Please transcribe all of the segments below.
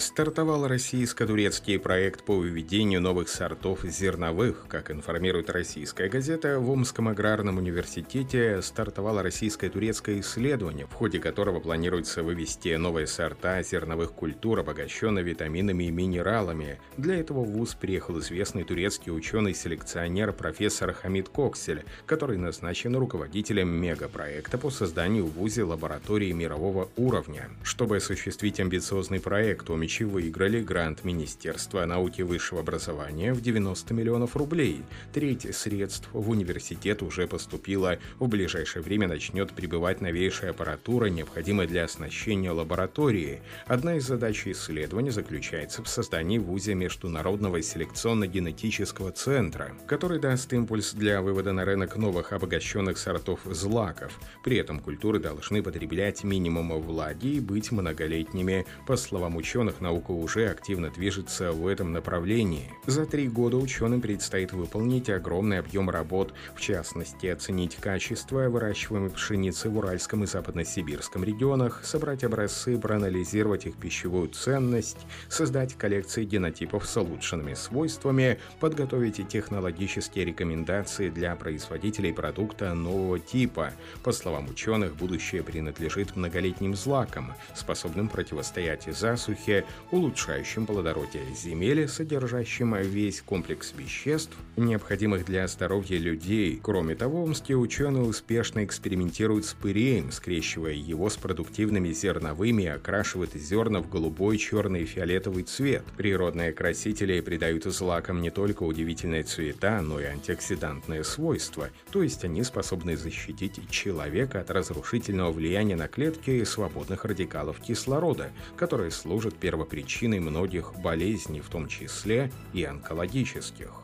Стартовал российско-турецкий проект по выведению новых сортов зерновых. Как информирует российская газета, в Омском аграрном университете стартовало российско-турецкое исследование, в ходе которого планируется вывести новые сорта зерновых культур, обогащенные витаминами и минералами. Для этого в ВУЗ приехал известный турецкий ученый-селекционер профессор Хамид Коксель, который назначен руководителем мегапроекта по созданию в ВУЗе лаборатории мирового уровня. Чтобы осуществить амбициозный проект, у Омичи выиграли грант Министерства науки высшего образования в 90 миллионов рублей. Треть средств в университет уже поступила. В ближайшее время начнет прибывать новейшая аппаратура, необходимая для оснащения лаборатории. Одна из задач исследования заключается в создании в ВУЗе международного селекционно-генетического центра, который даст импульс для вывода на рынок новых обогащенных сортов злаков. При этом культуры должны потреблять минимум влаги и быть многолетними. По словам ученых, наука уже активно движется в этом направлении. За три года ученым предстоит выполнить огромный объем работ, в частности, оценить качество выращиваемой пшеницы в Уральском и Западносибирском регионах, собрать образцы, проанализировать их пищевую ценность, создать коллекции генотипов с улучшенными свойствами, подготовить технологические рекомендации для производителей продукта нового типа. По словам ученых, будущее принадлежит многолетним злакам, способным противостоять засухе, улучшающим плодородие земель, содержащим весь комплекс веществ, необходимых для здоровья людей. Кроме того, омские ученые успешно экспериментируют с пыреем, скрещивая его с продуктивными зерновыми окрашивают зерна в голубой, черный и фиолетовый цвет. Природные красители придают злакам не только удивительные цвета, но и антиоксидантные свойства, то есть они способны защитить человека от разрушительного влияния на клетки свободных радикалов кислорода, которые служат первым первопричиной многих болезней, в том числе и онкологических.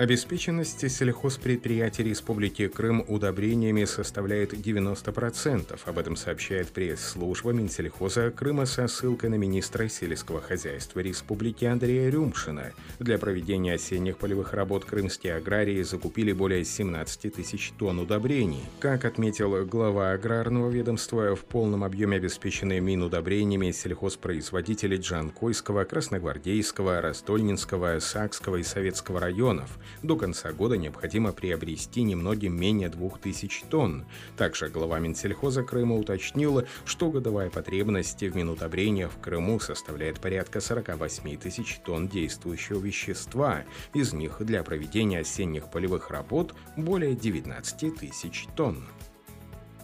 Обеспеченность сельхозпредприятий Республики Крым удобрениями составляет 90%. Об этом сообщает пресс-служба Минсельхоза Крыма со ссылкой на министра сельского хозяйства Республики Андрея Рюмшина. Для проведения осенних полевых работ крымские аграрии закупили более 17 тысяч тонн удобрений. Как отметил глава аграрного ведомства, в полном объеме обеспечены минудобрениями сельхозпроизводители Джанкойского, Красногвардейского, Ростольнинского, Сакского и Советского районов – до конца года необходимо приобрести немногим менее 2000 тонн. Также глава Минсельхоза Крыма уточнила, что годовая потребность в минутобрения в Крыму составляет порядка 48 тысяч тонн действующего вещества. Из них для проведения осенних полевых работ более 19 тысяч тонн.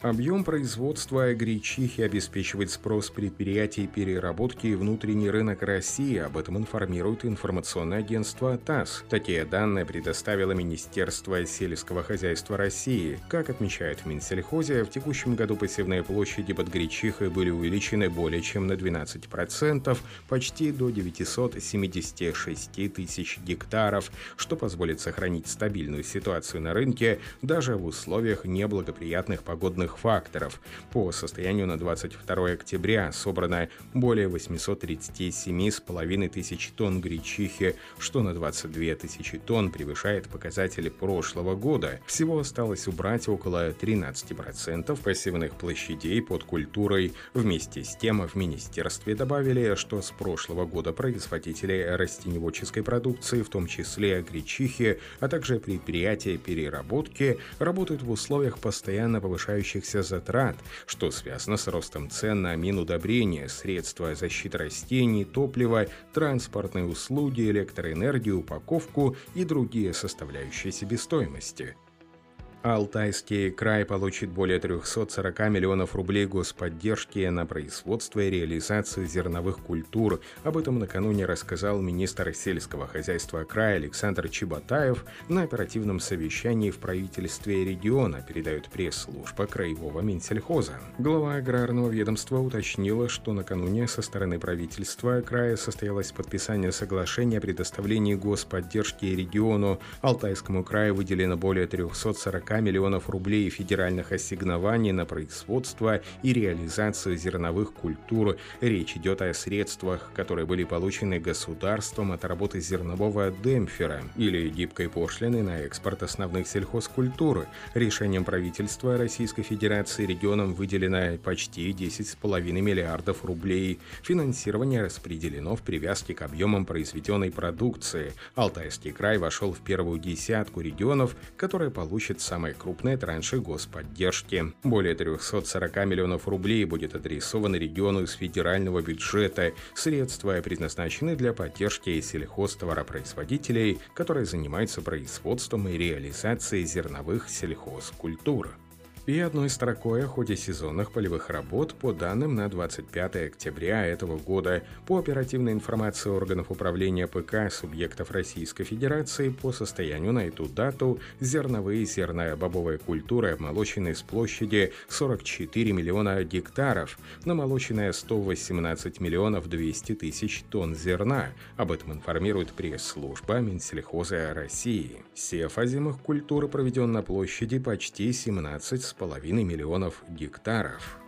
Объем производства гречихи обеспечивает спрос предприятий переработки и внутренний рынок России. Об этом информирует информационное агентство ТАСС. Такие данные предоставило Министерство сельского хозяйства России. Как отмечают в Минсельхозе, в текущем году посевные площади под гречихой были увеличены более чем на 12%, почти до 976 тысяч гектаров, что позволит сохранить стабильную ситуацию на рынке даже в условиях неблагоприятных погодных ключевых факторов. По состоянию на 22 октября собрано более 837,5 тысяч тонн гречихи, что на 22 тысячи тонн превышает показатели прошлого года. Всего осталось убрать около 13% посевных площадей под культурой. Вместе с тем в министерстве добавили, что с прошлого года производители растеневодческой продукции, в том числе гречихи, а также предприятия переработки, работают в условиях постоянно повышающих повышающихся затрат, что связано с ростом цен на минудобрения, средства защиты растений, топливо, транспортные услуги, электроэнергию, упаковку и другие составляющие себестоимости. Алтайский край получит более 340 миллионов рублей господдержки на производство и реализацию зерновых культур. Об этом накануне рассказал министр сельского хозяйства края Александр Чеботаев на оперативном совещании в правительстве региона, передает пресс-служба краевого Минсельхоза. Глава аграрного ведомства уточнила, что накануне со стороны правительства края состоялось подписание соглашения о предоставлении господдержки региону. Алтайскому краю выделено более 340 40 миллионов рублей федеральных ассигнований на производство и реализацию зерновых культур. Речь идет о средствах, которые были получены государством от работы зернового демпфера или гибкой пошлины на экспорт основных сельхозкультур. Решением правительства Российской Федерации регионам выделено почти 10,5 миллиардов рублей. Финансирование распределено в привязке к объемам произведенной продукции. Алтайский край вошел в первую десятку регионов, которые получат самые крупные транши господдержки. Более 340 миллионов рублей будет адресовано региону из федерального бюджета. Средства предназначены для поддержки сельхозтоваропроизводителей, которые занимаются производством и реализацией зерновых сельхозкультур и одной строкой о ходе сезонных полевых работ по данным на 25 октября этого года по оперативной информации органов управления ПК субъектов Российской Федерации по состоянию на эту дату зерновые и зерная бобовая культура обмолочены с площади 44 миллиона гектаров, намолоченная 118 миллионов 200 тысяч тонн зерна. Об этом информирует пресс-служба Минсельхоза России. Сев озимых культур проведен на площади почти 17 половиной миллионов гектаров.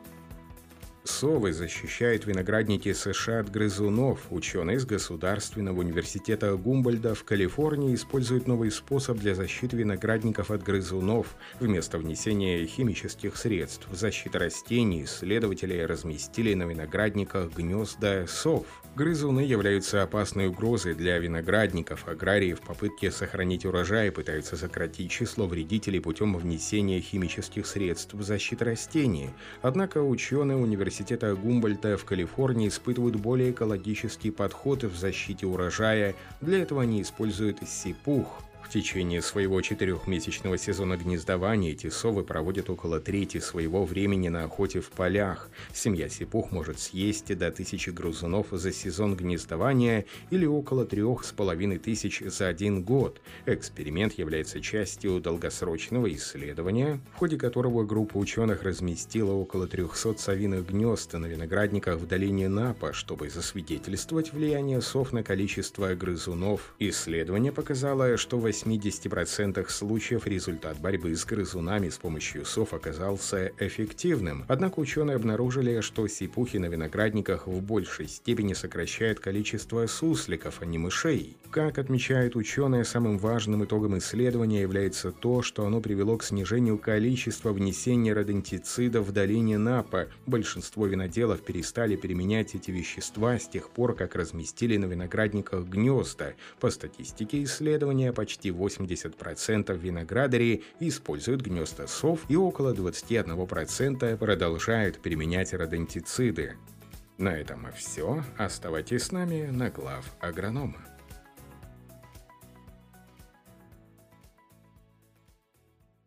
Совы защищают виноградники США от грызунов. Ученые из Государственного университета Гумбольда в Калифорнии используют новый способ для защиты виноградников от грызунов. Вместо внесения химических средств защиты растений исследователи разместили на виноградниках гнезда сов. Грызуны являются опасной угрозой для виноградников. Аграрии в попытке сохранить урожай пытаются сократить число вредителей путем внесения химических средств защиты растений. Однако ученые университета Гумбольта в Калифорнии испытывают более экологический подход в защите урожая. Для этого они используют сипух – в течение своего четырехмесячного сезона гнездования эти совы проводят около трети своего времени на охоте в полях. Семья сипух может съесть до тысячи грызунов за сезон гнездования или около трех с половиной тысяч за один год. Эксперимент является частью долгосрочного исследования, в ходе которого группа ученых разместила около 300 совиных гнезд на виноградниках в долине Напа, чтобы засвидетельствовать влияние сов на количество грызунов. Исследование показало, что 80% случаев результат борьбы с грызунами с помощью сов оказался эффективным. Однако ученые обнаружили, что сипухи на виноградниках в большей степени сокращают количество сусликов, а не мышей. Как отмечают ученые, самым важным итогом исследования является то, что оно привело к снижению количества внесения родентицидов в долине Напа. Большинство виноделов перестали применять эти вещества с тех пор, как разместили на виноградниках гнезда. По статистике исследования, почти 80% виноградарей используют гнезда сов и около 21% продолжают применять родентициды. На этом все. Оставайтесь с нами на глав агронома.